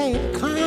paid kind.